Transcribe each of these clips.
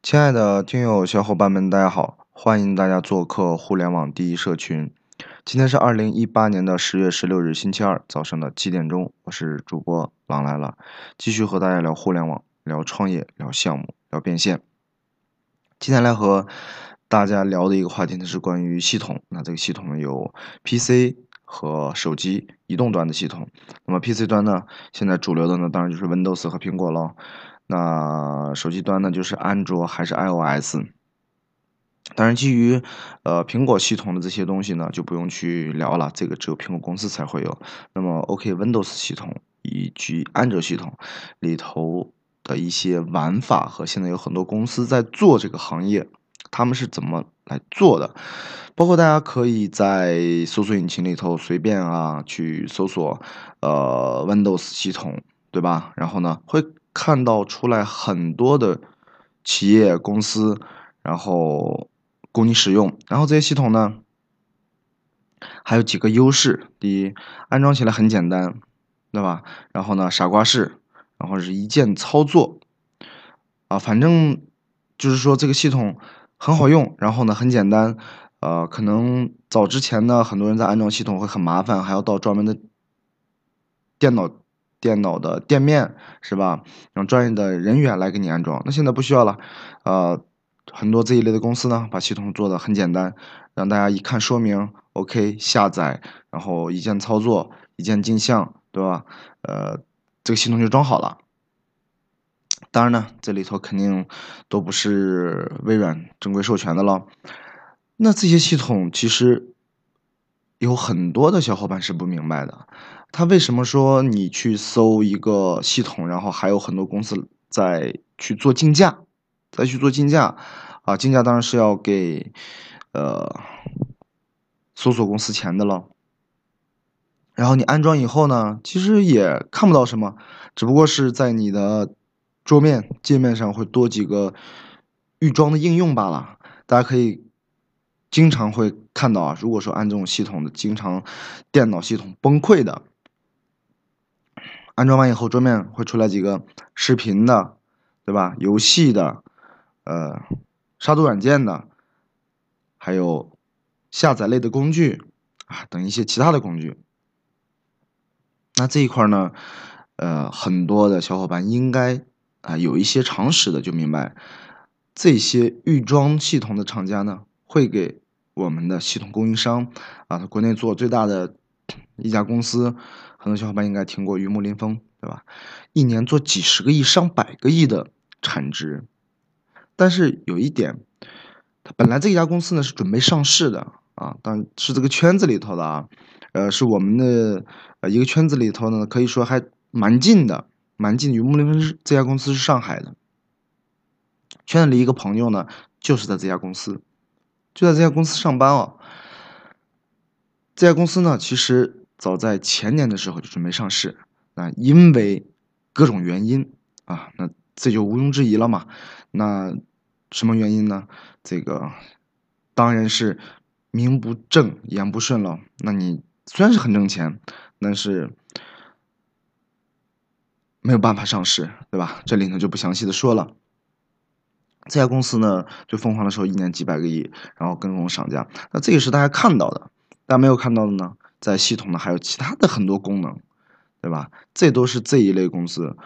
亲爱的听友小伙伴们，大家好！欢迎大家做客互联网第一社群。今天是二零一八年的十月十六日，星期二早上的七点钟，我是主播狼来了，继续和大家聊互联网、聊创业、聊项目、聊变现。今天来和大家聊的一个话题呢是关于系统。那这个系统呢有 PC 和手机移动端的系统。那么 PC 端呢，现在主流的呢当然就是 Windows 和苹果了。那手机端呢，就是安卓还是 iOS？当然，基于呃苹果系统的这些东西呢，就不用去聊了，这个只有苹果公司才会有。那么，OK，Windows 系统以及安卓系统里头的一些玩法和现在有很多公司在做这个行业，他们是怎么来做的？包括大家可以在搜索引擎里头随便啊去搜索呃 Windows 系统，对吧？然后呢，会。看到出来很多的企业公司，然后供你使用，然后这些系统呢，还有几个优势：第一，安装起来很简单，对吧？然后呢，傻瓜式，然后是一键操作，啊，反正就是说这个系统很好用，然后呢很简单，呃，可能早之前呢，很多人在安装系统会很麻烦，还要到专门的电脑。电脑的店面是吧？让专业的人员来给你安装。那现在不需要了，呃，很多这一类的公司呢，把系统做的很简单，让大家一看说明，OK，下载，然后一键操作，一键镜像，对吧？呃，这个系统就装好了。当然呢，这里头肯定都不是微软正规授权的了。那这些系统其实有很多的小伙伴是不明白的。他为什么说你去搜一个系统，然后还有很多公司在去做竞价，再去做竞价，啊，竞价当然是要给，呃，搜索公司钱的了。然后你安装以后呢，其实也看不到什么，只不过是在你的桌面界面上会多几个预装的应用罢了。大家可以。经常会看到啊，如果说安这种系统的，经常电脑系统崩溃的，安装完以后桌面会出来几个视频的，对吧？游戏的，呃，杀毒软件的，还有下载类的工具啊等一些其他的工具。那这一块呢，呃，很多的小伙伴应该啊有一些常识的就明白，这些预装系统的厂家呢。会给我们的系统供应商啊，国内做最大的一家公司，很多小伙伴应该听过榆木临风，对吧？一年做几十个亿、上百个亿的产值。但是有一点，它本来这家公司呢是准备上市的啊，但是这个圈子里头的啊，呃，是我们的呃一个圈子里头呢，可以说还蛮近的，蛮近。榆木临风是这家公司是上海的，圈子里一个朋友呢，就是在这家公司。就在这家公司上班哦。这家公司呢，其实早在前年的时候就准备上市，那因为各种原因啊，那这就毋庸置疑了嘛。那什么原因呢？这个当然是名不正言不顺了。那你虽然是很挣钱，但是没有办法上市，对吧？这里呢就不详细的说了。这家公司呢，最疯狂的时候一年几百个亿，然后跟风上架。那这个是大家看到的，大家没有看到的呢，在系统呢还有其他的很多功能，对吧？这都是这一类公司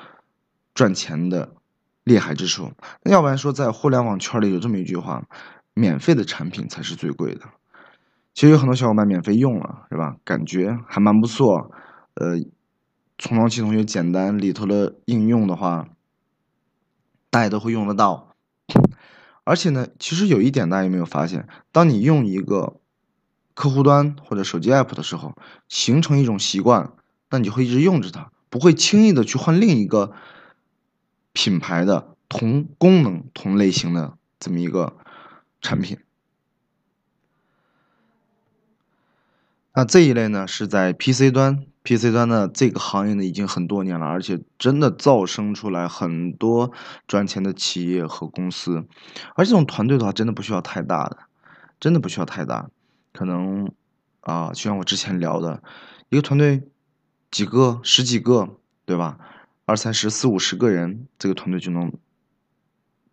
赚钱的厉害之处。那要不然说，在互联网圈里有这么一句话：免费的产品才是最贵的。其实有很多小伙伴免费用了，是吧？感觉还蛮不错。呃，重装系统又简单，里头的应用的话，大家都会用得到。而且呢，其实有一点大家有没有发现？当你用一个客户端或者手机 app 的时候，形成一种习惯，那你就会一直用着它，不会轻易的去换另一个品牌的同功能、同类型的这么一个产品。那这一类呢，是在 PC 端。PC 端的这个行业呢，已经很多年了，而且真的造生出来很多赚钱的企业和公司。而这种团队的话，真的不需要太大的，真的不需要太大。可能啊，就像我之前聊的，一个团队几个、十几个，对吧？二三十四五十个人，这个团队就能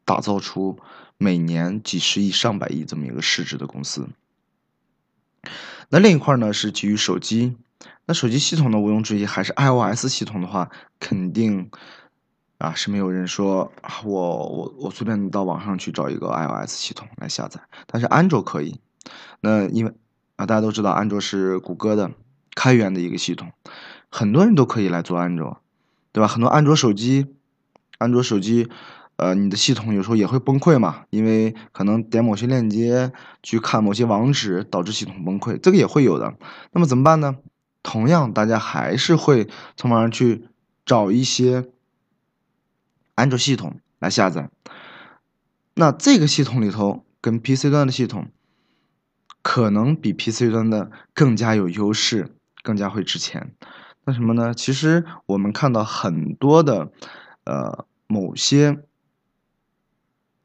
打造出每年几十亿、上百亿这么一个市值的公司。那另一块呢是基于手机，那手机系统呢毋庸置疑还是 iOS 系统的话，肯定啊是没有人说我我我随便到网上去找一个 iOS 系统来下载，但是安卓可以。那因为啊大家都知道安卓是谷歌的开源的一个系统，很多人都可以来做安卓，对吧？很多安卓手机，安卓手机。呃，你的系统有时候也会崩溃嘛，因为可能点某些链接去看某些网址，导致系统崩溃，这个也会有的。那么怎么办呢？同样，大家还是会从网上去找一些安卓系统来下载。那这个系统里头跟 PC 端的系统，可能比 PC 端的更加有优势，更加会值钱。那什么呢？其实我们看到很多的，呃，某些。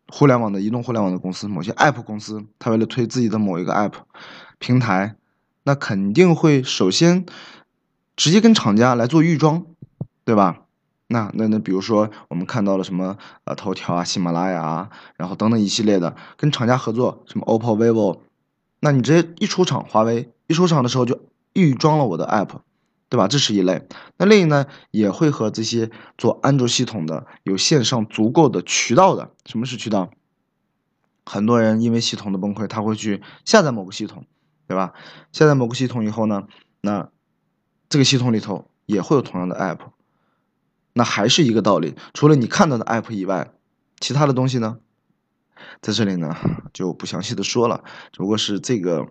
互联网的移动互联网的公司，某些 App 公司，它为了推自己的某一个 App 平台，那肯定会首先直接跟厂家来做预装，对吧？那那那比如说我们看到了什么呃头条啊、喜马拉雅，然后等等一系列的跟厂家合作，什么 OPPO、vivo，那你直接一出厂，华为一出厂的时候就预装了我的 App。对吧？这是一类。那另一呢，也会和这些做安卓系统的有线上足够的渠道的。什么是渠道？很多人因为系统的崩溃，他会去下载某个系统，对吧？下载某个系统以后呢，那这个系统里头也会有同样的 app。那还是一个道理，除了你看到的 app 以外，其他的东西呢，在这里呢就不详细的说了。只不过是这个。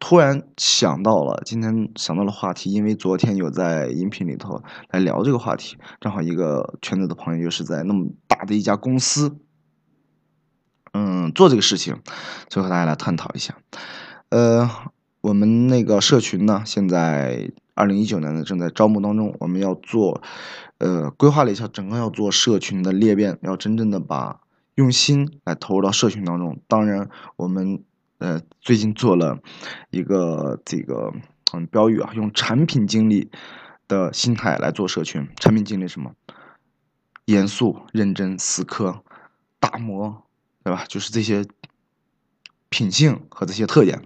突然想到了，今天想到了话题，因为昨天有在音频里头来聊这个话题，正好一个圈子的朋友又是在那么大的一家公司，嗯，做这个事情，就和大家来探讨一下。呃，我们那个社群呢，现在二零一九年呢正在招募当中，我们要做，呃，规划了一下，整个要做社群的裂变，要真正的把用心来投入到社群当中。当然，我们。呃，最近做了一个这个嗯标语啊，用产品经理的心态来做社群。产品经理什么？严肃、认真、死磕、打磨，对吧？就是这些品性和这些特点。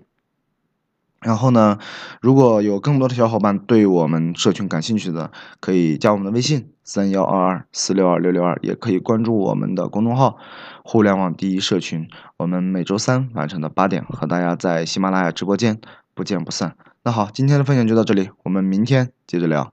然后呢，如果有更多的小伙伴对我们社群感兴趣的，可以加我们的微信三幺二二四六二六六二，也可以关注我们的公众号“互联网第一社群”。我们每周三晚上的八点和大家在喜马拉雅直播间不见不散。那好，今天的分享就到这里，我们明天接着聊。